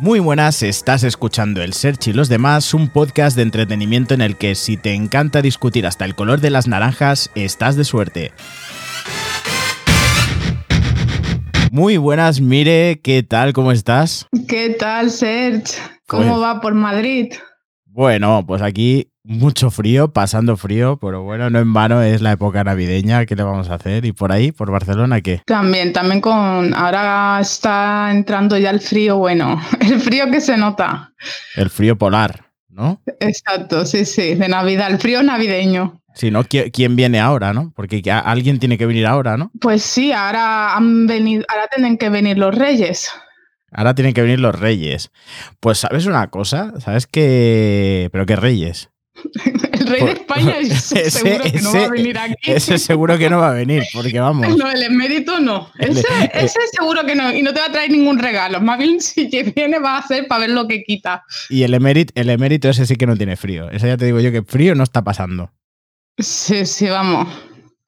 Muy buenas, estás escuchando El Search y los demás, un podcast de entretenimiento en el que si te encanta discutir hasta el color de las naranjas, estás de suerte. Muy buenas, Mire, ¿qué tal? ¿Cómo estás? ¿Qué tal, Serge? ¿Cómo Pues- va por Madrid? Bueno, pues aquí mucho frío, pasando frío, pero bueno, no en vano es la época navideña, ¿qué le vamos a hacer? ¿Y por ahí, por Barcelona, qué? También, también con. Ahora está entrando ya el frío, bueno, el frío que se nota. El frío polar, ¿no? Exacto, sí, sí, de Navidad, el frío navideño. Si no, ¿qui- ¿quién viene ahora, no? Porque que alguien tiene que venir ahora, ¿no? Pues sí, ahora han venido, ahora tienen que venir los reyes. Ahora tienen que venir los reyes. Pues, ¿sabes una cosa? ¿Sabes qué? Pero qué reyes. El rey de España es ese- seguro que no va a venir aquí. Ese seguro que no va a venir, porque vamos. No, el emérito no. Ese, eh, ese seguro que no. Y no te va a traer ningún regalo. Más bien, si que viene, va a hacer para ver lo que quita. Y el emérito, el emérito ese sí que no tiene frío. Ese ya te digo yo que frío no está pasando. Sí, sí, vamos.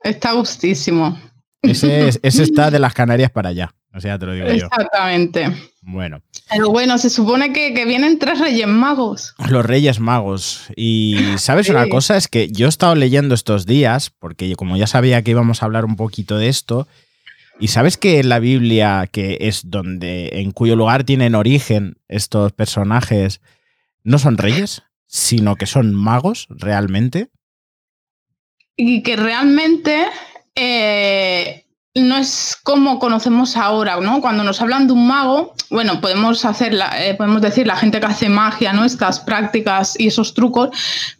Está gustísimo. Ese, es- ese está de las Canarias para allá. O sea, te lo digo yo. Exactamente. Bueno, Pero bueno, se supone que, que vienen tres reyes magos. los Reyes Magos. Y sabes una cosa, es que yo he estado leyendo estos días, porque como ya sabía que íbamos a hablar un poquito de esto, y sabes que en la Biblia, que es donde, en cuyo lugar tienen origen estos personajes, no son reyes, sino que son magos realmente. Y que realmente eh, no es como conocemos ahora, ¿no? Cuando nos hablan de un mago, bueno, podemos hacer la- eh, podemos decir la gente que hace magia, ¿no? Estas prácticas y esos trucos,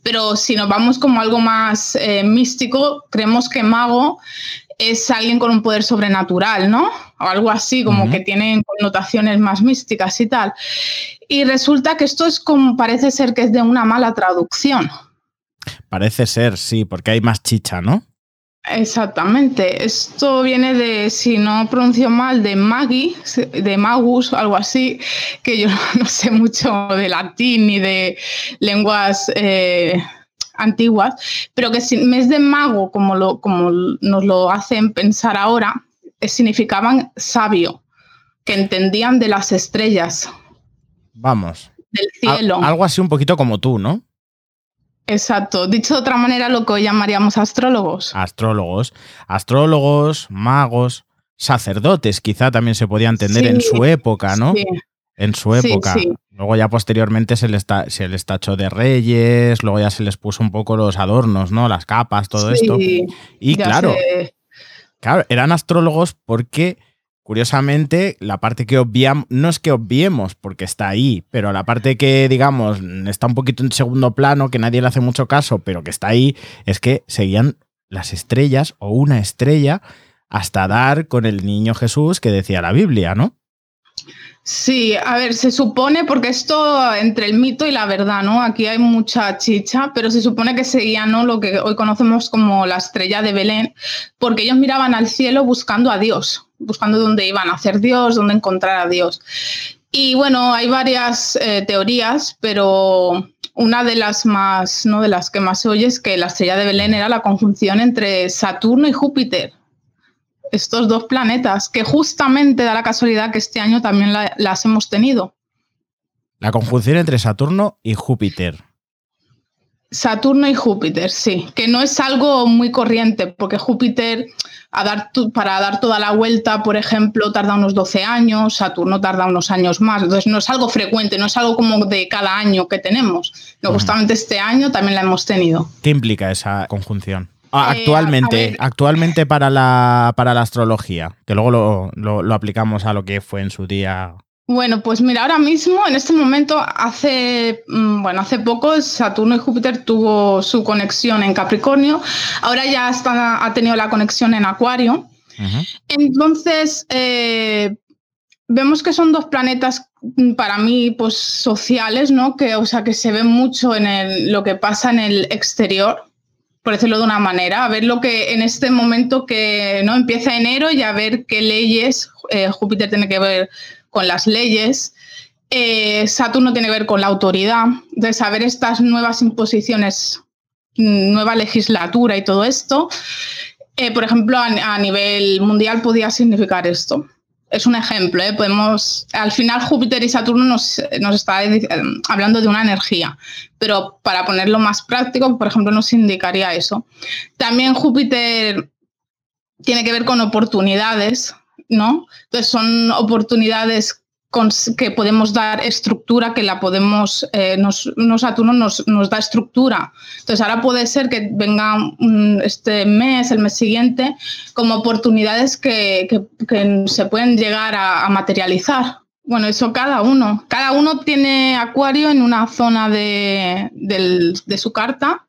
pero si nos vamos como algo más eh, místico, creemos que mago es alguien con un poder sobrenatural, ¿no? O algo así, como que tienen connotaciones más místicas y tal. Y resulta que esto es como, parece ser que es de una mala traducción. Parece ser, sí, porque hay más chicha, ¿no? Exactamente. Esto viene de, si no pronuncio mal, de Magi, de Magus, algo así, que yo no sé mucho de latín ni de lenguas eh, antiguas, pero que si- vez de mago, como, lo, como nos lo hacen pensar ahora, eh, significaban sabio, que entendían de las estrellas, Vamos. del Al- cielo. algo así un poquito como tú, ¿no? Exacto. Dicho de otra manera, lo que hoy llamaríamos astrólogos. Astrólogos. Astrólogos, magos, sacerdotes, quizá también se podía entender en su época, ¿no? Sí. En su época. sí. Luego ya posteriormente se les, ta- se les tachó de reyes, luego ya se les puso un poco los adornos, ¿no? Las capas, todo esto. Y claro, sé. claro, eran astrólogos porque, curiosamente, la parte que obviamos, no es que obviemos porque está ahí, pero la parte que, digamos, está un poquito en segundo plano, que nadie le hace mucho caso, pero que está ahí, es que seguían las estrellas o una estrella hasta dar con el niño Jesús que decía la Biblia, ¿no? Sí, a ver, se supone, porque esto entre el mito y la verdad, ¿no? Aquí hay mucha chicha, pero se supone que seguía. Lo que hoy conocemos como la estrella de Belén, porque ellos miraban al cielo buscando a Dios, buscando dónde iban a hacer Dios, dónde encontrar a Dios. Y bueno, hay varias eh, teorías, pero una de las más, ¿no? De las que más se oye es que la estrella de Belén era la conjunción entre Saturno y Júpiter estos dos planetas, que justamente da la casualidad que este año también la- las hemos tenido. La conjunción entre Saturno y Júpiter. Saturno y Júpiter, sí, que no es algo muy corriente, porque Júpiter, a dar tu- para dar toda la vuelta, por ejemplo, tarda unos 12 años, Saturno tarda unos años más, entonces no es algo frecuente, no es algo como de cada año que tenemos, no, justamente este año también la hemos tenido. ¿Qué implica esa conjunción? Ah, Eh, actualmente, actualmente para la, para la astrología, que luego lo, lo- lo aplicamos a lo que fue en su día. Bueno, pues mira, ahora mismo, en este momento, hace, mm, bueno, hace poco Saturno y Júpiter tuvo su conexión en Capricornio, ahora ya está, ha tenido la conexión en Acuario. Entonces, eh, vemos que son dos planetas mm, para mí pues sociales, ¿no? Que, o sea, que se ven mucho en el- lo que pasa en el exterior, por decirlo de una manera, a ver lo que en este momento que no empieza enero y a ver qué leyes eh, Júpiter tiene que ver con las leyes. eh, Saturno tiene que ver con la autoridad, de saber estas nuevas imposiciones, mm, nueva legislatura y todo esto. Eh, por ejemplo, a, nivel mundial podía significar esto. es un ejemplo, ¿eh? podemos, al final Júpiter y Saturno nos, nos está hablando de una energía, pero para ponerlo más práctico, por ejemplo, nos indicaría eso. También Júpiter tiene que ver con oportunidades, ¿no? Entonces son oportunidades que podemos dar estructura, que la podemos, eh, nos, Saturno nos, nos, da estructura. Entonces ahora puede ser que venga este mes, el mes siguiente, como oportunidades que, que, se pueden llegar a, materializar. Bueno, eso cada uno. Cada uno tiene acuario en una zona de, de su carta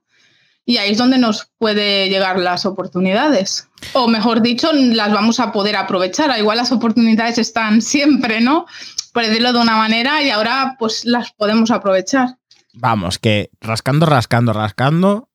y ahí es donde nos puede llegar las oportunidades. O mejor dicho, las vamos a poder aprovechar. Igual las oportunidades están siempre, ¿no? Por decirlo de una manera, y ahora pues las podemos aprovechar. Vamos, que rascando, rascando, rascando,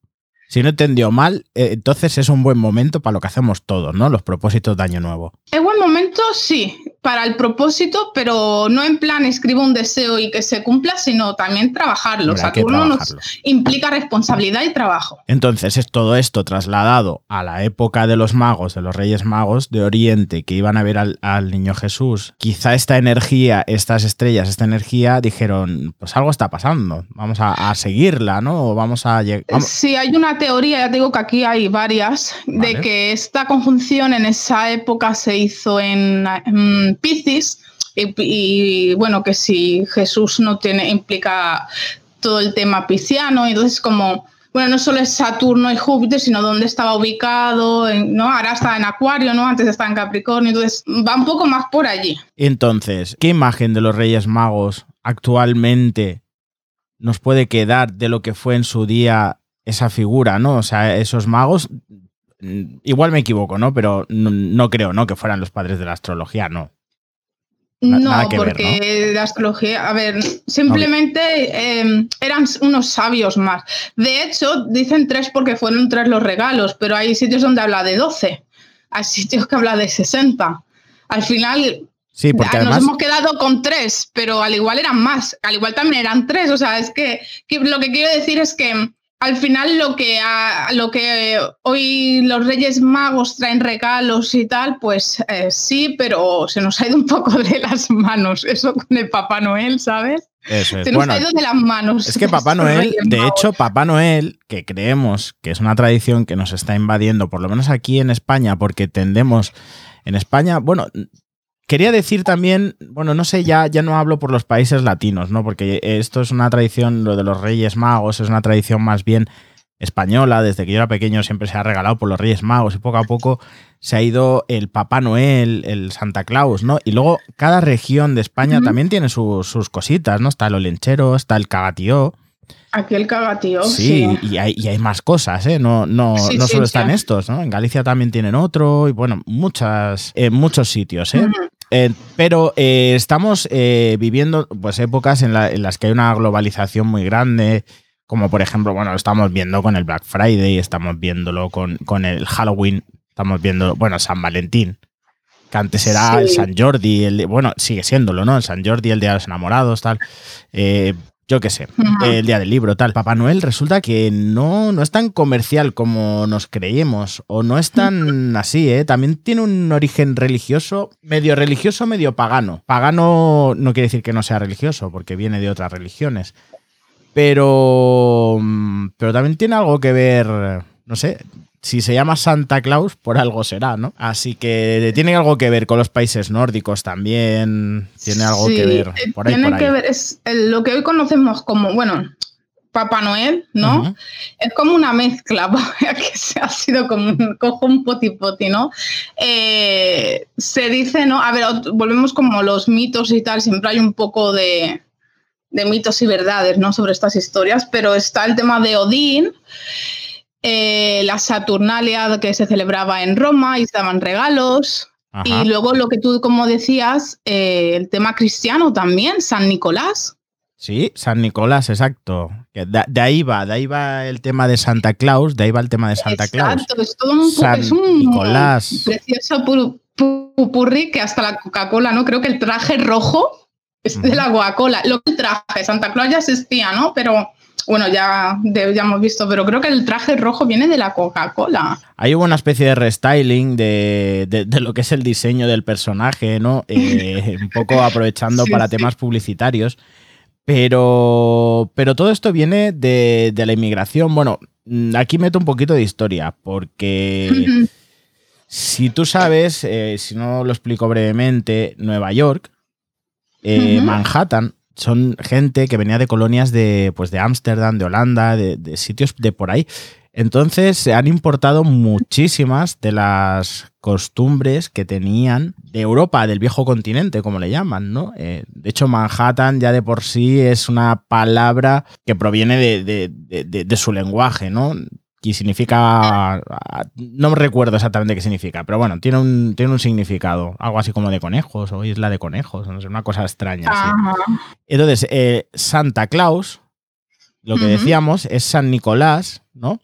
si no entendió mal, eh, entonces es un buen momento para lo que hacemos todos, ¿no? Los propósitos de Año Nuevo. Es buen momento, sí, para el propósito, pero no en plan escribo un deseo y que se cumpla, sino también trabajarlo. Saturno nos implica responsabilidad y trabajo. Entonces es todo esto trasladado a la época de los magos, de los reyes magos de Oriente, que iban a ver al, niño Jesús. Quizá esta energía, estas estrellas, esta energía, dijeron, pues algo está pasando, vamos a, seguirla, ¿no? O vamos a llegar. Sí, hay una teoría, ya digo que aquí hay varias, de que esta conjunción en esa época se hizo en, Piscis y, bueno, que si Jesús no tiene, implica todo el tema pisciano, entonces como, bueno, no solo es Saturno y Júpiter, sino dónde estaba ubicado, ¿no? Ahora está en Acuario, ¿no? Antes estaba en Capricornio, entonces va un poco más por allí. Entonces, ¿qué imagen de los Reyes Magos actualmente nos puede quedar de lo que fue en su día esa figura, ¿no? O sea, esos magos, mm, igual me equivoco, ¿no? Pero no, creo, ¿no? Que fueran los padres de la astrología, no. no, porque la astrología, a ver, simplemente em, eran unos sabios más. De hecho, dicen tres porque fueron tres los regalos, pero hay sitios donde habla de doce, hay sitios que habla de sesenta. Al final, Sí, porque Nos hemos quedado con tres, pero al igual eran más, al igual también eran tres. O sea, es que lo que quiero decir es que al final lo que, lo que hoy los Reyes Magos traen regalos y tal, pues eh, sí, pero se nos ha ido un poco de las manos eso con el Papá Noel, ¿sabes? Eso es. Se nos ha ido de las manos. Es que Papá Noel, de hecho, Papá Noel, que creemos que es una tradición que nos está invadiendo, por lo menos aquí en España, porque tendemos en España, bueno, Quería decir también, bueno, no sé, ya, ya no hablo por los países latinos, ¿no? Porque esto es una tradición, lo de los Reyes Magos, es una tradición más bien española. Desde que yo era pequeño siempre se ha regalado por los Reyes Magos y poco a poco se ha ido el Papá Noel, el Santa Claus, ¿no? Y luego cada región de España también tiene sus cositas, ¿no? Está el olenchero, está el cagatío. Aquí el cagatío. Sí, Y, hay, y, hay, más cosas, ¿eh? No, no, no solo están estos, ¿no? En Galicia también tienen otro y bueno, muchas, en muchos sitios, ¿eh? Eh, pero eh, estamos eh, viviendo pues, épocas en, las que hay una globalización muy grande, como por ejemplo, bueno, estamos viendo con el Black Friday, estamos viéndolo con, con el Halloween, estamos viendo, bueno, San Valentín, que antes era el San Jordi, el, bueno, sigue siéndolo, ¿no? El San Jordi, el Día de los Enamorados, tal yo qué sé, el día del libro, tal. Papá Noel resulta que no, no es tan comercial como nos creíamos, o no es tan así, ¿eh? También tiene un origen religioso, medio religioso, medio pagano. Pagano no quiere decir que no sea religioso, porque viene de otras religiones. Pero, mm, pero también tiene algo que ver, no sé, si se llama Santa Claus, por algo será, ¿no? Así que tiene algo que ver con los países nórdicos también, tiene algo que ver. Eh, por ahí, tiene que ver, es lo que hoy conocemos como, bueno, Papá Noel, ¿no? Es como una mezcla, que ha sido como un, cojo un poti poti, ¿no? Eh, se dice, ¿no? A ver, volvemos como los mitos y tal, siempre hay un poco de, de mitos y verdades, ¿no? Sobre estas historias, pero está el tema de Odín, eh, la Saturnalia que se celebraba en Roma y se daban regalos. Y luego lo que tú, como decías, eh, el tema cristiano también, San Nicolás. Sí, San Nicolás, exacto. De, ahí va, de ahí va el tema de Santa Claus, de ahí va el tema de Santa Claus. Exacto, es todo un, San es un Nicolás. precioso purri que hasta la Coca-Cola, ¿no? Creo que el traje rojo es de la Coca-Cola. Lo que traje, Santa Claus ya existía, ¿no? Pero bueno, ya, ya hemos visto, pero creo que el traje rojo viene de la Coca-Cola. Hay una especie de restyling de, lo que es el diseño del personaje, ¿no? Eh, un poco aprovechando para temas publicitarios. Pero, pero todo esto viene de, la inmigración. Bueno, mm, aquí meto un poquito de historia, porque si tú sabes, eh, si no lo explico brevemente, Nueva York, eh, Manhattan, son gente que venía de colonias de pues de Ámsterdam, de Holanda, de, sitios de por ahí. Entonces se han importado muchísimas de las costumbres que tenían de Europa, del viejo continente, como le llaman, ¿no? Eh, de hecho, Manhattan ya de por sí es una palabra que proviene de, de su lenguaje, ¿no? Y significa. No recuerdo exactamente qué significa, pero bueno, tiene un, tiene un significado. Algo así como de conejos o isla de conejos, no sé, una cosa extraña. Entonces, eh, Santa Claus, lo que decíamos, es San Nicolás, ¿no?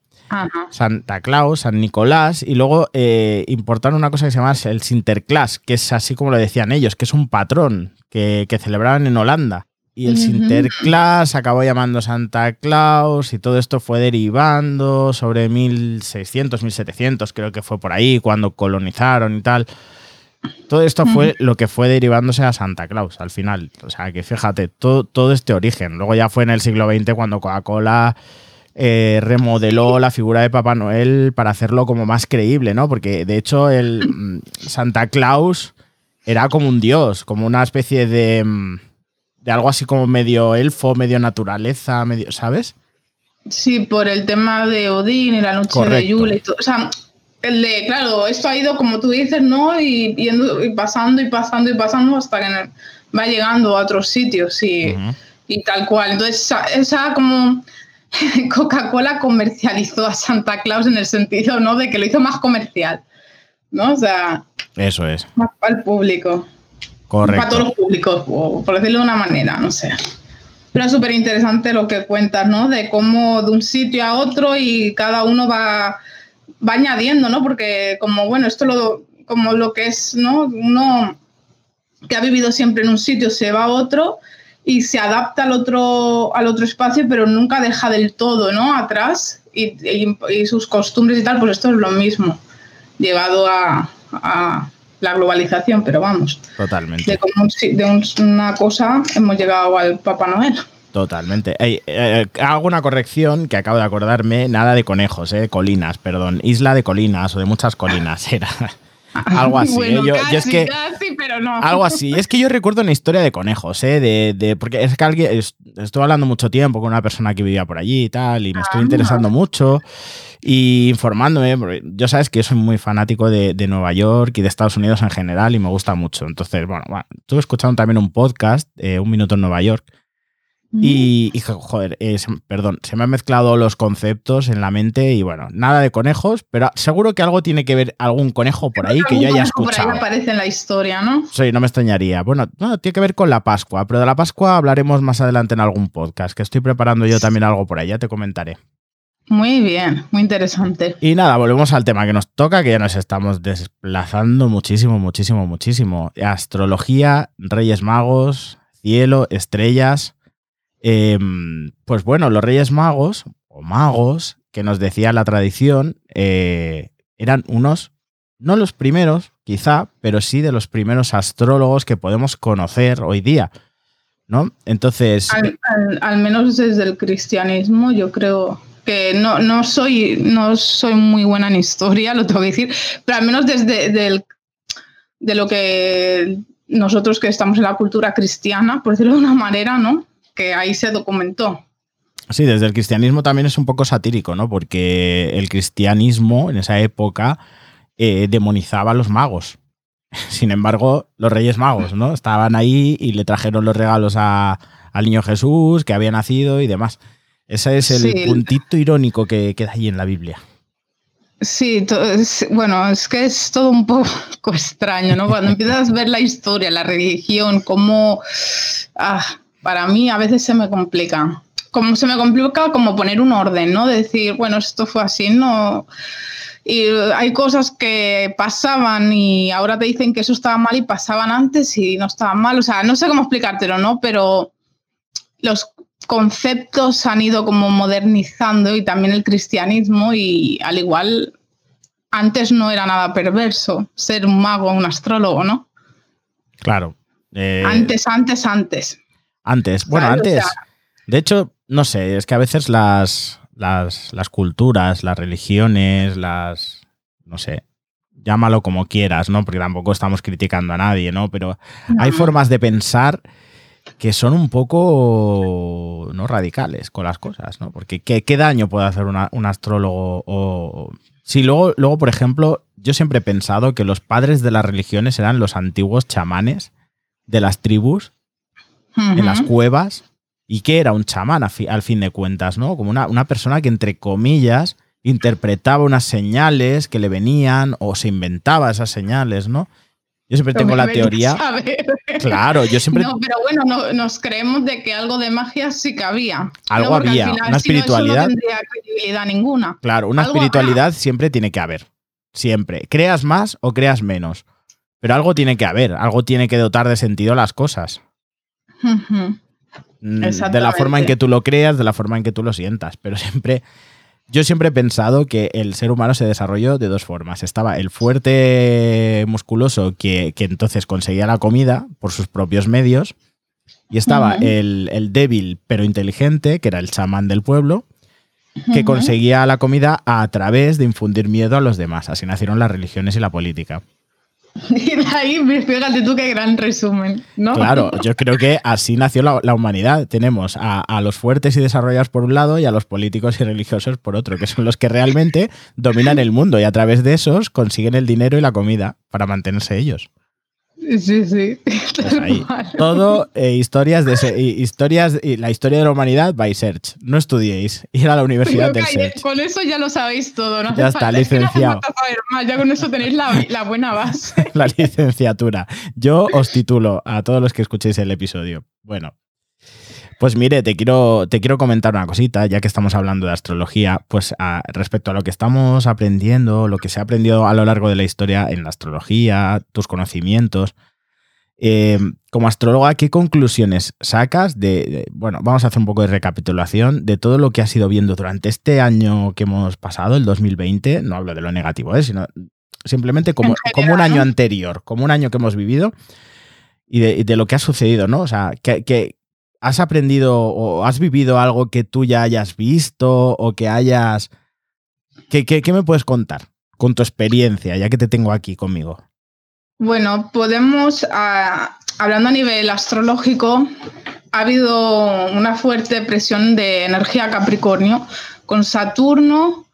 Santa Claus, San Nicolás, y luego eh, importaron una cosa que se llama el Sinterklaas, que es así como lo decían ellos, que es un patrón que, que celebraban en Holanda. Y el Sinterklaas acabó llamando Santa Claus y todo esto fue derivando sobre 1600, 1700, creo que fue por ahí, cuando colonizaron y tal. Todo esto fue lo que fue derivándose a Santa Claus al final. O sea, que fíjate, todo, todo este origen. Luego ya fue en el siglo XX cuando Coca-Cola eh, remodeló la figura de Papá Noel para hacerlo como más creíble, ¿no? Porque de hecho el mm, Santa Claus era como un dios, como una especie de mm, de algo así como medio elfo, medio naturaleza, medio, ¿sabes? Sí, por el tema de Odín y la noche de Yule y todo. O sea, el de, claro, esto ha ido como tú dices, ¿no? Y, y pasando y pasando y pasando hasta que va llegando a otros sitios y, y tal cual. Entonces, esa, como Coca-Cola comercializó a Santa Claus en el sentido, ¿no? De que lo hizo más comercial, ¿no? O sea, eso es. Más para el público. Para todos los públicos, por decirlo de una manera, no sé. Pero es súper interesante lo que cuentas, ¿no? De cómo de un sitio a otro y cada uno va, va añadiendo, ¿no? Porque como, bueno, esto lo, como lo que es, ¿no? Uno que ha vivido siempre en un sitio se va a otro y se adapta al otro, al otro espacio, pero nunca deja del todo, ¿no? Atrás y, sus costumbres y tal, pues esto es lo mismo, llegado a, la globalización, pero vamos. Totalmente. De, una cosa hemos llegado al Papá Noel. Totalmente. Eh, hago una corrección que acabo de acordarme, nada de conejos, eh, colinas, perdón, isla de colinas o de muchas colinas era. algo así. ¿eh? yo, es que, pero no. Algo así. Es que yo recuerdo una historia de conejos, ¿eh? De, de porque es que alguien. estuve hablando mucho tiempo con una persona que vivía por allí y tal, y me estoy ah. interesando mucho y informándome. Porque yo sabes que yo soy muy fanático de, Nueva York y de Estados Unidos en general y me gusta mucho. Entonces, bueno, estuve escuchando también un podcast, eh, Un Minuto en Nueva York y, joder, eh, perdón, se me han mezclado los conceptos en la mente y bueno, nada de conejos, pero seguro que algo tiene que ver, algún conejo por ahí que yo haya escuchado. Por ahí aparece en la historia, ¿no? Sí, no me extrañaría. Bueno, no, tiene que ver con la Pascua, pero de la Pascua hablaremos más adelante en algún podcast, que estoy preparando yo también algo por ahí, ya te comentaré. Muy bien, muy interesante. Y nada, volvemos al tema que nos toca, que ya nos estamos desplazando muchísimo, muchísimo, muchísimo. Astrología, Reyes Magos, cielo, estrellas. Em, pues bueno, los Reyes Magos, o magos, que nos decía la tradición, eh, eran unos, no los primeros, quizá, pero sí de los primeros astrólogos que podemos conocer hoy día. ¿No? Entonces. Al, menos desde el cristianismo, yo creo que no, no, soy, no soy muy buena en historia, lo tengo que decir, pero al menos desde de lo que nosotros que estamos en la cultura cristiana, por decirlo de una manera, ¿no? Que ahí se documentó. Sí, desde el cristianismo también es un poco satírico, ¿no? Porque el cristianismo en esa época eh, demonizaba a los magos. Sin embargo, los reyes magos, ¿no? Estaban ahí y le trajeron los regalos al niño Jesús que había nacido y demás. Ese es el puntito irónico que queda ahí en la Biblia. Sí, bueno, es que es todo un poco extraño, ¿no? Cuando empiezas a ver la historia, la religión, cómo... Ah, para mí a veces se me complica. Como se me complica como poner un orden, ¿no? De decir, bueno, esto fue así, no. Y hay cosas que pasaban y ahora te dicen que eso estaba mal y pasaban antes y no estaban mal. O sea, no sé cómo explicártelo, ¿no? Pero los, conceptos han ido como modernizando y también el cristianismo y al igual antes no era nada perverso ser un mago o un astrólogo, ¿no? Claro. Eh, antes, antes, antes. Antes, bueno, antes. de hecho, no sé, es que a veces las, las, las culturas, las religiones, las, no sé, llámalo como quieras, ¿no? Porque tampoco estamos criticando a nadie, ¿no? Pero hay formas de pensar que son un poco no radicales con las cosas, ¿no? Porque ¿qué, daño puede hacer un astrólogo? O... Sí, luego, luego, por ejemplo, yo siempre he pensado que los padres de las religiones eran los antiguos chamanes de las tribus en las cuevas. ¿Y qué era un chamán al fin de cuentas, no? Como una, una persona que, entre comillas, interpretaba unas señales que le venían o se inventaba esas señales, ¿no? Yo siempre tengo la teoría. Claro, yo siempre. No, pero bueno, nos creemos de que algo de magia sí que había. Algo había, una espiritualidad. no tendría credibilidad ninguna. Claro, una espiritualidad siempre tiene que haber. Siempre. Creas más o creas menos. Pero algo tiene que haber, algo tiene que dotar de sentido las cosas. Mm, de la forma en que tú lo creas, de la forma en que tú lo sientas. Pero siempre yo siempre he pensado que el ser humano se desarrolló de dos formas. Estaba el fuerte musculoso que, entonces conseguía la comida por sus propios medios. Y estaba el, débil pero inteligente, que era el chamán del pueblo, que conseguía la comida a través de infundir miedo a los demás. Así nacieron las religiones y la política. Y de ahí, fíjate tú qué gran resumen, ¿no? Claro, yo creo que así nació la, humanidad. Tenemos a, los fuertes y desarrollados por un lado y a los políticos y religiosos por otro, que son los que realmente dominan el mundo y a través de esos consiguen el dinero y la comida para mantenerse ellos. Sí, sí. Pues todo eh, historias de historias y la historia de la humanidad by Search. No estudiéis, ir a la universidad del Search. Con eso ya lo sabéis todo, ¿no? Ya está, licenciado. ya con eso tenéis la, buena base. la licenciatura. Yo os titulo a todos los que escuchéis el episodio. Bueno, pues mire, te quiero, te quiero comentar una cosita, ya que estamos hablando de astrología, pues respecto a lo que estamos aprendiendo, lo que se ha aprendido a lo largo de la historia en la astrología, tus conocimientos. Eh, como astróloga, ¿qué conclusiones sacas de, bueno, vamos a hacer un poco de recapitulación de todo lo que has ido viendo durante este año que hemos pasado, el 2020? No hablo de lo negativo, ¿eh? sino simplemente como, como un año anterior, como un año que hemos vivido y de, lo que ha sucedido, ¿no? O sea, que, ¿Has aprendido o has vivido algo que tú ya hayas visto o que hayas... ¿Qué, qué, me puedes contar con tu experiencia, ya que te tengo aquí conmigo? Bueno, podemos, ah, hablando a nivel astrológico, ha habido una fuerte presión de energía Capricornio con Saturno,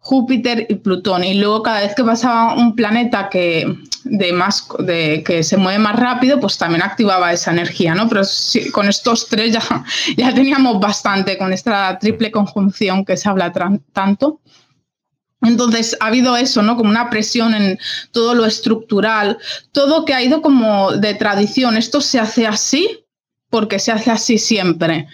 Júpiter y Plutón. Y luego cada vez que pasaba un planeta que de más de que se mueve más rápido, pues también activaba esa energía, ¿no? Pero con estos tres ya, teníamos bastante, con esta triple conjunción que se habla tanto. Entonces ha habido eso, ¿no? Como una presión en todo lo estructural, todo que ha ido como de tradición. Esto se hace así porque se hace así siempre.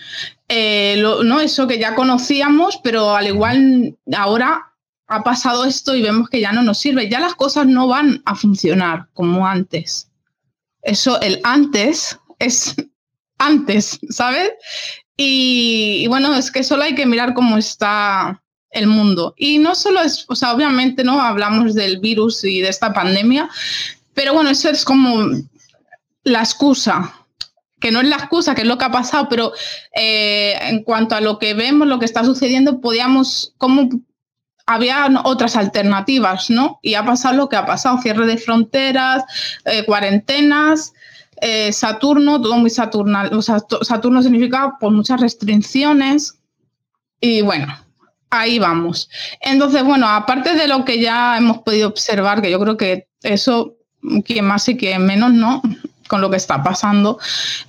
Eh, no eso que ya conocíamos, pero al igual ahora ha pasado esto y vemos que ya no nos sirve, ya las cosas no van a funcionar como antes. Eso, el antes es antes, ¿sabes? Y, bueno, es que solo hay que mirar cómo está el mundo. Y no solo es, o sea, obviamente no hablamos del virus y de esta pandemia, pero bueno, eso es como la excusa, que no es la excusa, que es lo que ha pasado, pero eh, en cuanto a lo que vemos, lo que está sucediendo, podíamos, ¿cómo había otras alternativas, ¿no? Y ha pasado lo que ha pasado, cierre de fronteras, eh, cuarentenas, eh, Saturno, todo muy saturnal. Saturno significa pues, muchas restricciones y bueno, ahí vamos. Entonces, bueno, aparte de lo que ya hemos podido observar, que yo creo que eso, quien más y quien menos, ¿no? con lo que está pasando,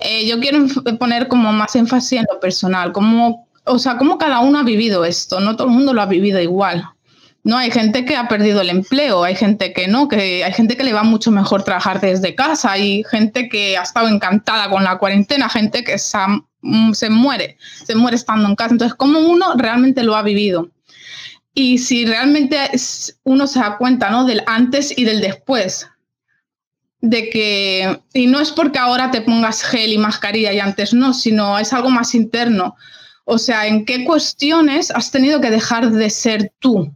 eh, yo quiero poner como más énfasis en lo personal, como o sea, cómo cada uno ha vivido esto, no todo el mundo lo ha vivido igual. No, hay gente que ha perdido el empleo, hay gente que no, que hay gente que le va mucho mejor trabajar desde casa, hay gente que ha estado encantada con la cuarentena, gente que se, mm, muere, se muere estando en casa. Entonces, ¿cómo uno realmente lo ha vivido? Y si realmente uno se da cuenta ¿no? del antes y del después de que, y no es porque ahora te pongas gel y mascarilla y antes no, sino es algo más interno. O sea, ¿en qué cuestiones has tenido que dejar de ser tú?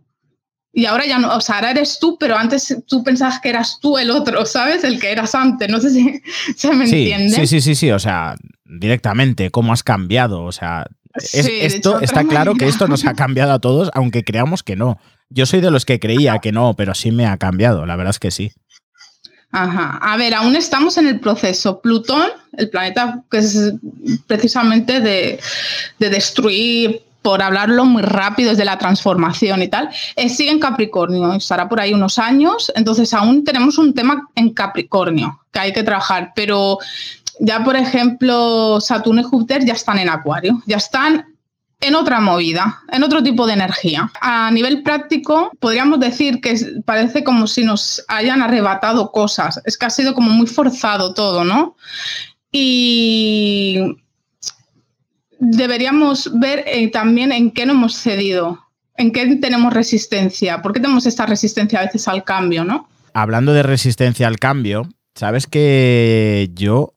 Y ahora ya no, o sea, ahora eres tú, pero antes tú pensabas que eras tú el otro, ¿sabes? El que eras antes. No sé si se me entiende. Sí, sí, sí, sí, o sea, directamente, cómo has cambiado. O sea, esto está claro que esto nos ha cambiado a todos, aunque creamos que no. Yo soy de los que creía que no, pero sí me ha cambiado, la verdad es que sí. Ajá. A ver, aún estamos en el proceso. Plutón, el planeta que es precisamente de, destruir, por hablarlo muy rápido, desde la transformación y tal, sigue en Capricornio, estará por ahí unos años, entonces aún tenemos un tema en Capricornio que hay que trabajar, pero ya por ejemplo Saturno y Júpiter ya están en Acuario, ya están en otra movida, en otro tipo de energía. A nivel práctico, podríamos decir que parece como si nos hayan arrebatado cosas. Es que ha sido como muy forzado todo, ¿no? Y deberíamos ver eh, también en qué no hemos cedido, en qué tenemos resistencia, por qué tenemos esta resistencia a veces al cambio, ¿no? Hablando de resistencia al cambio, sabes que yo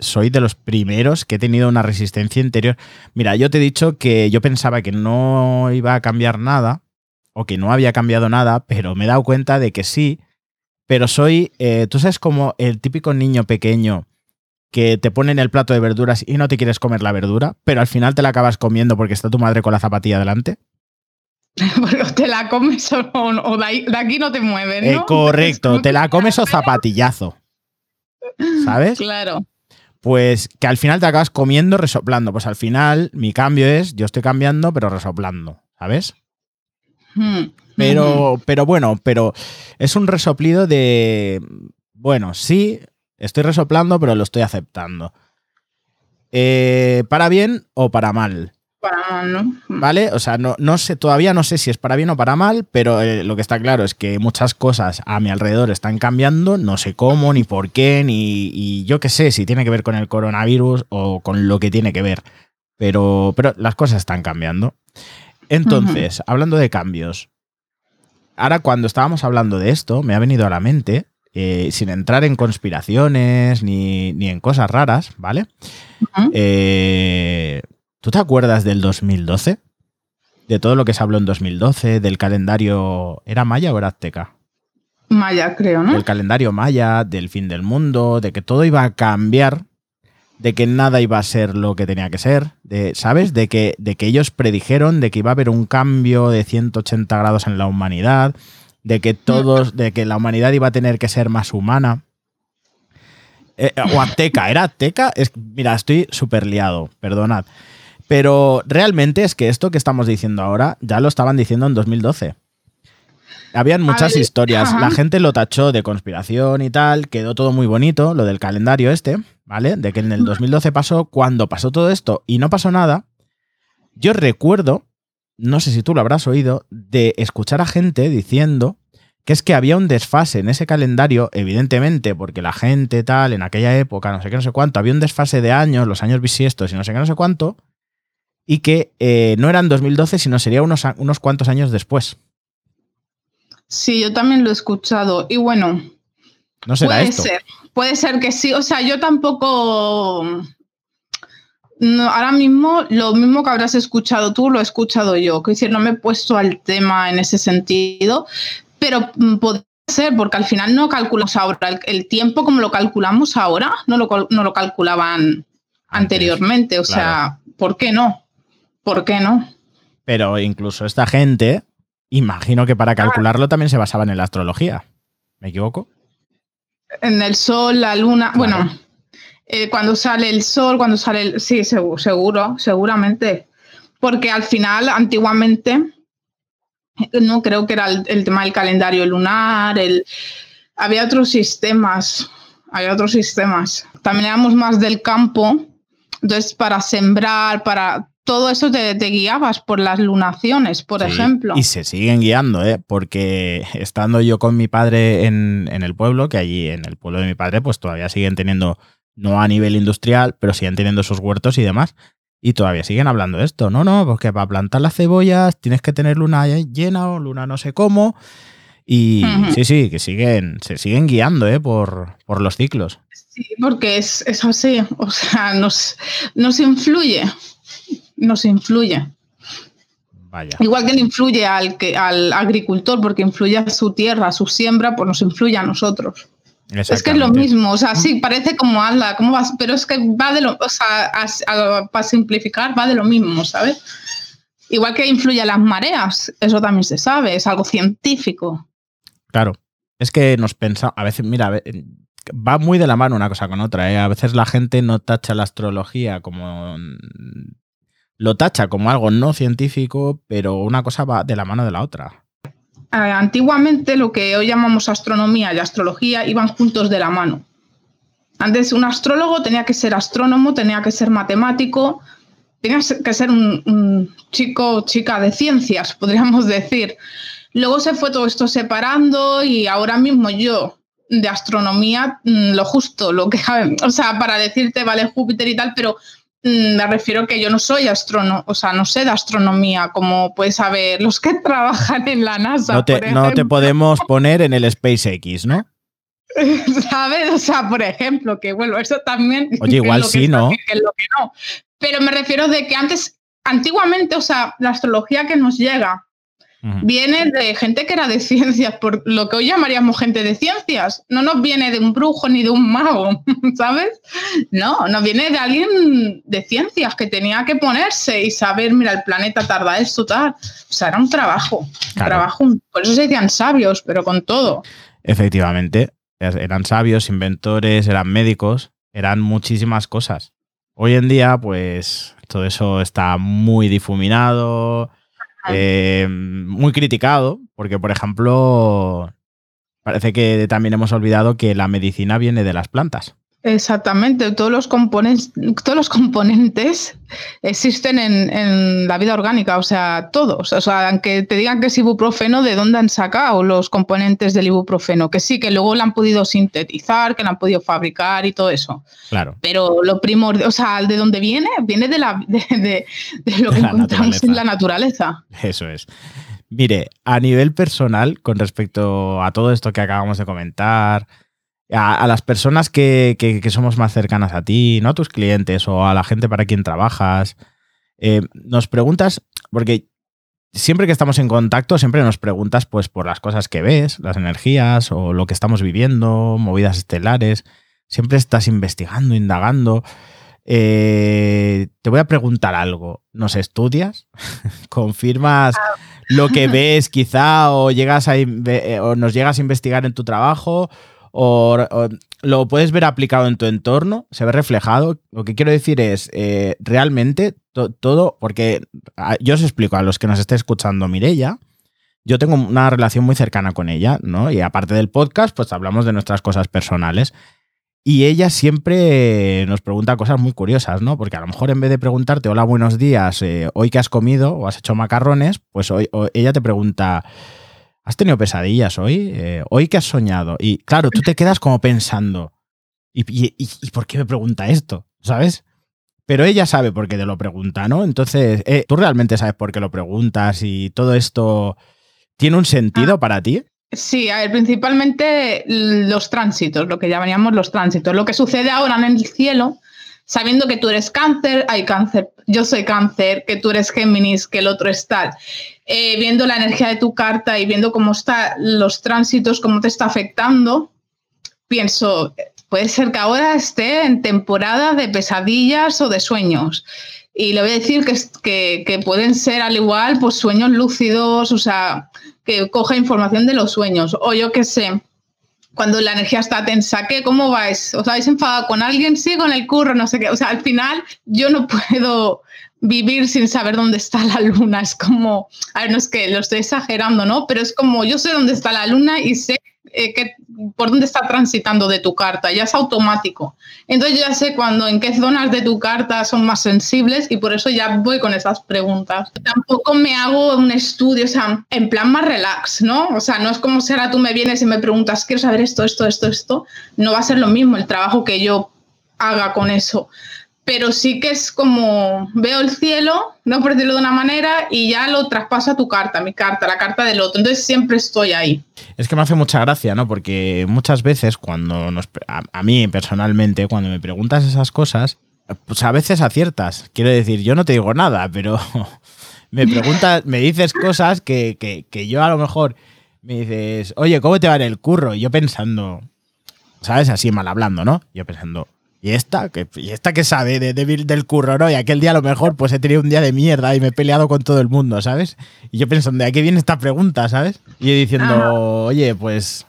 soy de los primeros que he tenido una resistencia interior. Mira, yo te he dicho que yo pensaba que no iba a cambiar nada o que no había cambiado nada, pero me he dado cuenta de que sí. Pero soy, eh, tú sabes como el típico niño pequeño que te pone en el plato de verduras y no te quieres comer la verdura, pero al final te la acabas comiendo porque está tu madre con la zapatilla delante. Porque te la comes o, de, aquí no te mueves, ¿no? Eh, correcto, te la comes o zapatillazo. ¿Sabes? Claro pues que al final te acabas comiendo resoplando. Pues al final mi cambio es, yo estoy cambiando, pero resoplando, ¿sabes? Hmm. Pero, pero bueno, pero es un resoplido de, bueno, sí, estoy resoplando, pero lo estoy aceptando. Eh, ¿Para bien o para mal? Para ¿no? ¿Vale? O sea, no, no, sé, todavía no sé si es para bien o para mal, pero eh, lo que está claro es que muchas cosas a mi alrededor están cambiando, no sé cómo, ni por qué, ni y yo qué sé si tiene que ver con el coronavirus o con lo que tiene que ver. Pero, pero las cosas están cambiando. Entonces, hablando de cambios, ahora cuando estábamos hablando de esto, me ha venido a la mente, eh, sin entrar en conspiraciones ni, ni en cosas raras, ¿vale? eh, ¿Tú te acuerdas del 2012? De todo lo que se habló en 2012, del calendario. ¿Era maya o era azteca? Maya, creo, ¿no? Del calendario maya, del fin del mundo, de que todo iba a cambiar, de que nada iba a ser lo que tenía que ser, de, ¿sabes? De que, de que ellos predijeron de que iba a haber un cambio de 180 grados en la humanidad, de que todos, de que la humanidad iba a tener que ser más humana. Eh, o azteca, ¿era azteca? Es, mira, estoy súper liado, perdonad. Pero realmente es que esto que estamos diciendo ahora ya lo estaban diciendo en 2012. Habían muchas historias. La gente lo tachó de conspiración y tal. Quedó todo muy bonito, lo del calendario este, ¿vale? De que en el 2012 pasó, cuando pasó todo esto y no pasó nada. Yo recuerdo, no sé si tú lo habrás oído, de escuchar a gente diciendo que es que había un desfase en ese calendario, evidentemente, porque la gente tal, en aquella época, no sé qué, no sé cuánto, había un desfase de años, los años bisiestos y no sé qué, no sé cuánto, y que eh, no eran 2012, sino sería unos, unos cuantos años después. Sí, yo también lo he escuchado. Y bueno, no será puede ser, puede ser que sí. O sea, yo tampoco. ahora mismo, lo mismo que habrás escuchado tú, lo he escuchado yo. Que decir, no me he puesto al tema en ese sentido, pero mm, puede ser, porque al final no calculamos ahora. El, tiempo como lo calculamos ahora, no lo, no lo calculaban anteriormente. O sea, ¿por qué no? ¿Por qué no? Pero incluso esta gente, imagino que para calcularlo también se basaban en la astrología. ¿Me equivoco? En el sol, la luna. Bueno, eh, cuando sale el sol, cuando sale el. Sí, seguro, seguro, seguramente. Porque al final, antiguamente, no creo que era el, tema del calendario lunar, el, había otros sistemas, había otros sistemas. También éramos más del campo, entonces para sembrar, para todo eso te, guiabas por las lunaciones, por ejemplo. Y se siguen guiando, ¿eh? porque estando yo con mi padre en, el pueblo, que allí en el pueblo de mi padre, pues todavía siguen teniendo, no a nivel industrial, pero siguen teniendo esos huertos y demás. Y todavía siguen hablando de esto. No, no, porque para plantar las cebollas tienes que tener luna llena o luna no sé cómo. Y sí, sí, que siguen, se siguen guiando ¿eh? por, por los ciclos. Sí, porque es, es así, o sea, nos, nos influye, nos influye. Vaya. Igual que influye al, que, al agricultor, porque influye a su tierra, a su siembra, pues nos influye a nosotros. Es que es lo mismo, o sea, sí, parece como hazla, ¿cómo vas? Pero es que va de lo, o sea, para simplificar, va de lo mismo, ¿sabes? Igual que influye a las mareas, eso también se sabe, es algo científico. Claro, es que nos pensamos, a veces, mira, va muy de la mano una cosa con otra, ¿eh? A veces la gente no tacha la astrología como... Lo tacha como algo no científico, pero una cosa va de la mano de la otra. Antiguamente lo que hoy llamamos astronomía y astrología iban juntos de la mano. Antes un astrólogo tenía que ser astrónomo, tenía que ser matemático, tenía que ser un, chico o chica de ciencias, podríamos decir. Luego se fue todo esto separando y ahora mismo yo de astronomía, mm, lo justo, lo que, o sea, para decirte, vale Júpiter y tal, pero me refiero que yo no soy astrónomo, o sea, no sé de astronomía, como puedes saber los que trabajan en la NASA. No te, no te podemos poner en el SpaceX, ¿no? ¿Sabes? O sea, por ejemplo, que bueno, eso también. Oye, igual sí, ¿no? lo que no. Pero me refiero de que antes, antiguamente, o sea, la astrología que nos llega Viene de gente que era de ciencias, por lo que hoy llamaríamos gente de ciencias. No nos viene de un brujo ni de un mago, ¿sabes? No, nos viene de alguien de ciencias que tenía que ponerse y saber, mira, el planeta tarda esto, tal. O sea, era un trabajo. trabajo. Por eso se decían sabios, pero con todo. Efectivamente. Eran sabios, inventores, eran médicos, eran muchísimas cosas. Hoy en día, pues, todo eso está muy difuminado eh, muy criticado, porque por ejemplo, parece que también hemos olvidado que la medicina viene de las plantas. Exactamente, todos los componentes, todos los componentes existen en, la vida orgánica, o sea, todos. O sea, aunque te digan que es ibuprofeno, ¿de dónde han sacado los componentes del ibuprofeno? Que sí, que luego lo han podido sintetizar, que lo han podido fabricar y todo eso. Claro. Pero lo primordial, o sea, ¿de dónde viene? Viene de, la, de, lo que encontramos en la naturaleza. Eso es. Mire, a nivel personal, con respecto a todo esto que acabamos de comentar, a, las personas que, somos más cercanas a ti, no a tus clientes o a la gente para quien trabajas, eh, nos preguntas, porque siempre que estamos en contacto, siempre nos preguntas pues por las cosas que ves, las energías o lo que estamos viviendo, movidas estelares, siempre estás investigando, indagando. Eh, te voy a preguntar algo. ¿Nos estudias? ¿Confirmas ah. lo que ves quizá o, llegas a, eh, o nos llegas a investigar en tu trabajo? O, lo puedes ver aplicado en tu entorno, se ve reflejado. Lo que quiero decir es, eh, realmente todo, porque yo os explico a los que nos esté escuchando Mirella, yo tengo una relación muy cercana con ella, ¿no? Y aparte del podcast, pues hablamos de nuestras cosas personales. Y ella siempre nos pregunta cosas muy curiosas, ¿no? Porque a lo mejor en vez de preguntarte, hola, buenos días, eh, hoy que has comido o has hecho macarrones, pues hoy, ella te pregunta, ¿Has tenido pesadillas hoy? Eh, ¿Hoy qué has soñado? Y claro, tú te quedas como pensando, ¿y, por qué me pregunta esto? ¿Sabes? Pero ella sabe por qué te lo pregunta, ¿no? Entonces, eh, ¿tú realmente sabes por qué lo preguntas y todo esto tiene un sentido ah. para ti? Sí, a ver, principalmente los tránsitos, lo que llamaríamos los tránsitos. Lo que sucede ahora en el cielo, sabiendo que tú eres cáncer, hay cáncer, yo soy cáncer, que tú eres Géminis, que el otro es tal. Eh, viendo la energía de tu carta y viendo cómo están los tránsitos, cómo te está afectando, pienso, puede ser que ahora esté en temporada de pesadillas o de sueños. Y le voy a decir que, que, pueden ser al igual pues sueños lúcidos, o sea, que coja información de los sueños. O yo qué sé, cuando la energía está tensa, ¿qué? ¿Cómo vais? ¿Os habéis enfadado con alguien? Sí, con el curro, no sé qué. O sea, al final yo no puedo vivir sin saber dónde está la luna. Es como, a ver, no es que lo estoy exagerando, ¿no? Pero es como yo sé dónde está la luna y sé eh, por dónde está transitando de tu carta, ya es automático. Entonces ya sé cuando, en qué zonas de tu carta son más sensibles y por eso ya voy con esas preguntas. Tampoco me hago un estudio, o sea, en plan más relax, ¿no? O sea, no es como si ahora tú me vienes y me preguntas, quiero saber esto, esto, esto, esto. No va a ser lo mismo el trabajo que yo haga con eso pero sí que es como veo el cielo, no por decirlo de una manera, y ya lo traspaso a tu carta, mi carta, la carta del otro. Entonces siempre estoy ahí. Es que me hace mucha gracia, ¿no? Porque muchas veces cuando nos, a, mí personalmente, cuando me preguntas esas cosas, pues a veces aciertas. Quiero decir, yo no te digo nada, pero me preguntas, me dices cosas que, que, que yo a lo mejor me dices, oye, ¿cómo te va en el curro? Y yo pensando, ¿sabes? Así mal hablando, ¿no? Yo pensando, ¿y esta? ¿Qué, ¿Y esta qué sabe de, del curro, no? Y aquel día a lo mejor pues he tenido un día de mierda y me he peleado con todo el mundo, ¿sabes? Y yo pensando, ¿de qué viene esta pregunta, ¿sabes? Y diciendo, oye, pues,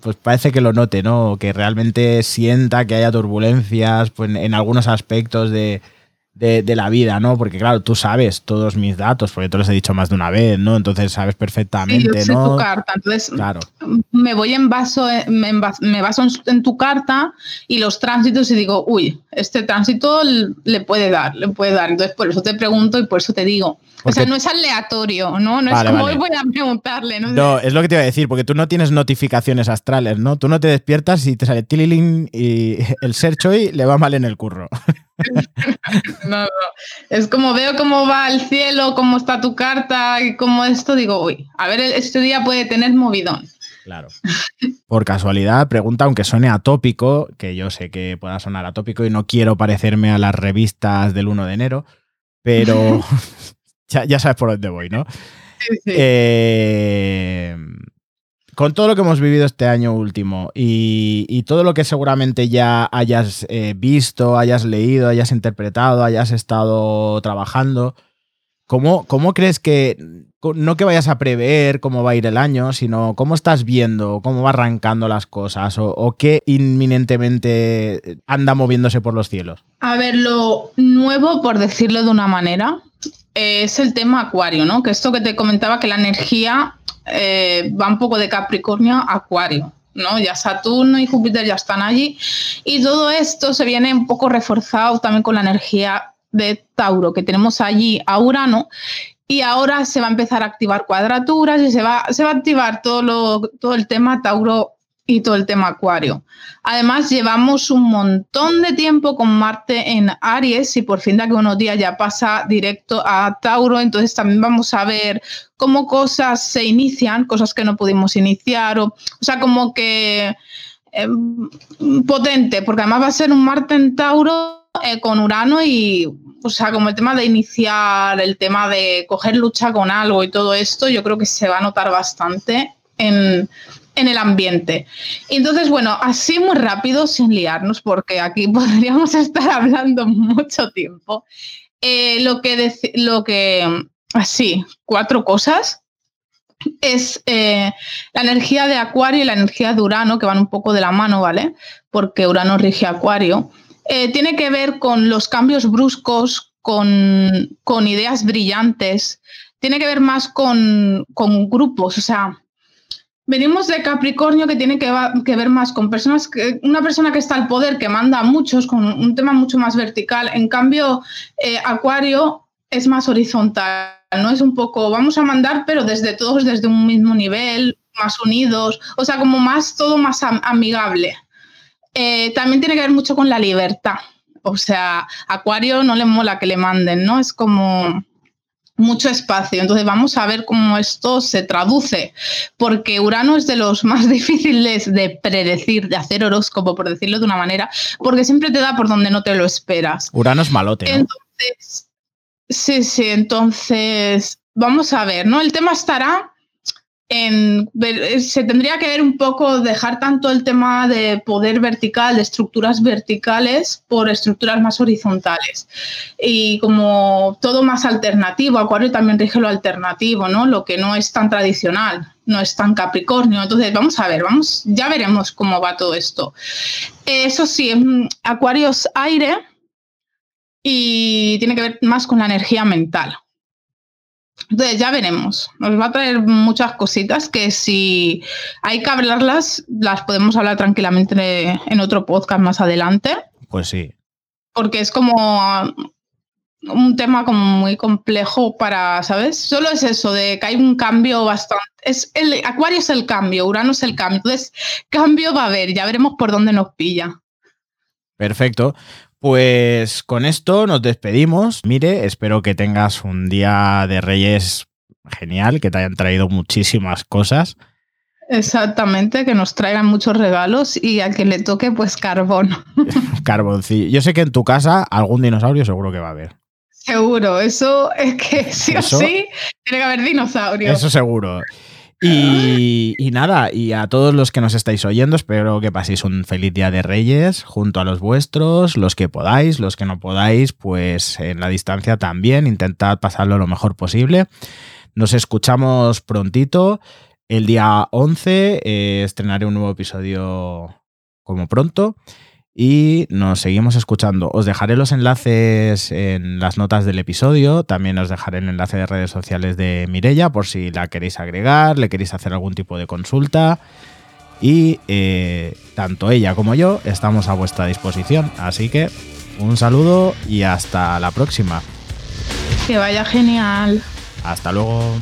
pues parece que lo note, ¿no? Que realmente sienta que haya turbulencias pues, en algunos aspectos de, de, la vida, ¿no? Porque claro, tú sabes todos mis datos, porque te los he dicho más de una vez, ¿no? Entonces sabes perfectamente, sí, yo sé tu carta, entonces claro. me voy en vaso, me, baso en, tu carta y los tránsitos y digo, uy, este tránsito le puede dar, le puede dar. Entonces por eso te pregunto y por eso te digo. O sea, no es aleatorio, ¿no? No es como hoy voy a preguntarle. No, no es lo que te iba a decir, porque tú no tienes notificaciones astrales, ¿no? Tú no te despiertas y te sale tililín y el search hoy le va mal en el curro. no, no. Es como veo cómo va el cielo, cómo está tu carta y cómo esto, digo, uy, a ver, este día puede tener movidón. Claro. Por casualidad, pregunta, aunque suene atópico, que yo sé que pueda sonar atópico y no quiero parecerme a las revistas del 1 de enero, pero ya, sabes por dónde voy, ¿no? Sí, sí. Eh, con todo lo que hemos vivido este año último y, todo lo que seguramente ya hayas eh, visto, hayas leído, hayas interpretado, hayas estado trabajando, ¿cómo, ¿cómo, crees que, no que vayas a prever cómo va a ir el año, sino cómo estás viendo, cómo va arrancando las cosas o, qué inminentemente anda moviéndose por los cielos? A ver, lo nuevo, por decirlo de una manera, es el tema acuario, ¿no? Que esto que te comentaba, que la energía eh, va un poco de Capricornio a Acuario. ¿no? Ya Saturno y Júpiter ya están allí. Y todo esto se viene un poco reforzado también con la energía de Tauro, que tenemos allí a Urano. Y ahora se va a empezar a activar cuadraturas y se va, se va a activar todo, lo, todo el tema Tauro y todo el tema acuario. Además, llevamos un montón de tiempo con Marte en Aries y por fin de aquí unos días ya pasa directo a Tauro, entonces también vamos a ver cómo cosas se inician, cosas que no pudimos iniciar, o, o sea, como que eh, potente, porque además va a ser un Marte en Tauro eh, con Urano y, o sea, como el tema de iniciar, el tema de coger lucha con algo y todo esto, yo creo que se va a notar bastante en, en el ambiente. Entonces, bueno, así muy rápido, sin liarnos, porque aquí podríamos estar hablando mucho tiempo. Eh, lo que, lo que, así, cuatro cosas es eh, la energía de Acuario y la energía de Urano, que van un poco de la mano, ¿vale? Porque Urano rige Acuario. Eh, tiene que ver con los cambios bruscos, con, con ideas brillantes, tiene que ver más con, con grupos, o sea, Venimos de Capricornio que tiene que, ver más con personas que una persona que está al poder, que manda a muchos, con un tema mucho más vertical. En cambio, eh, Acuario es más horizontal, ¿no? Es un poco, vamos a mandar, pero desde todos, desde un mismo nivel, más unidos, o sea, como más, todo más amigable. Eh, también tiene que ver mucho con la libertad. O sea, Acuario no le mola que le manden, ¿no? Es como mucho espacio. Entonces vamos a ver cómo esto se traduce, porque Urano es de los más difíciles de predecir, de hacer horóscopo, por decirlo de una manera, porque siempre te da por donde no te lo esperas. Urano es malote. Entonces, sí, sí, entonces vamos a ver, ¿no? El tema estará eh, se tendría que ver un poco, dejar tanto el tema de poder vertical, de estructuras verticales, por estructuras más horizontales. Y como todo más alternativo, Acuario también rige lo alternativo, ¿no? Lo que no es tan tradicional, no es tan Capricornio. Entonces, vamos a ver, vamos, ya veremos cómo va todo esto. Eso sí, Acuario es aire y tiene que ver más con la energía mental. Entonces ya veremos. Nos va a traer muchas cositas que si hay que hablarlas, las podemos hablar tranquilamente en otro podcast más adelante. Pues sí. Porque es como un tema como muy complejo para, ¿sabes? Solo es eso, de que hay un cambio bastante. Es el Acuario es el cambio, Urano es el cambio. Entonces, cambio va a haber, ya veremos por dónde nos pilla. Perfecto. Pues con esto nos despedimos. Mire, espero que tengas un día de Reyes genial, que te hayan traído muchísimas cosas. Exactamente, que nos traigan muchos regalos y a que le toque pues carbón. Carboncillo. Yo sé que en tu casa algún dinosaurio seguro que va a haber. Seguro, eso es que sí o sí tiene que haber dinosaurios. Eso seguro. Y, nada, y a todos los que nos estáis oyendo, espero que paséis un feliz día de Reyes junto a los vuestros, los que podáis, los que no podáis, pues en la distancia también, intentad pasarlo lo mejor posible. Nos escuchamos prontito. El día 11 eh, estrenaré un nuevo episodio como pronto y nos seguimos escuchando. Os dejaré los enlaces en las notas del episodio, también os dejaré el enlace de redes sociales de Mirella por si la queréis agregar, le queréis hacer algún tipo de consulta. Y eh, tanto ella como yo estamos a vuestra disposición. Así que un saludo y hasta la próxima. Que vaya genial. Hasta luego.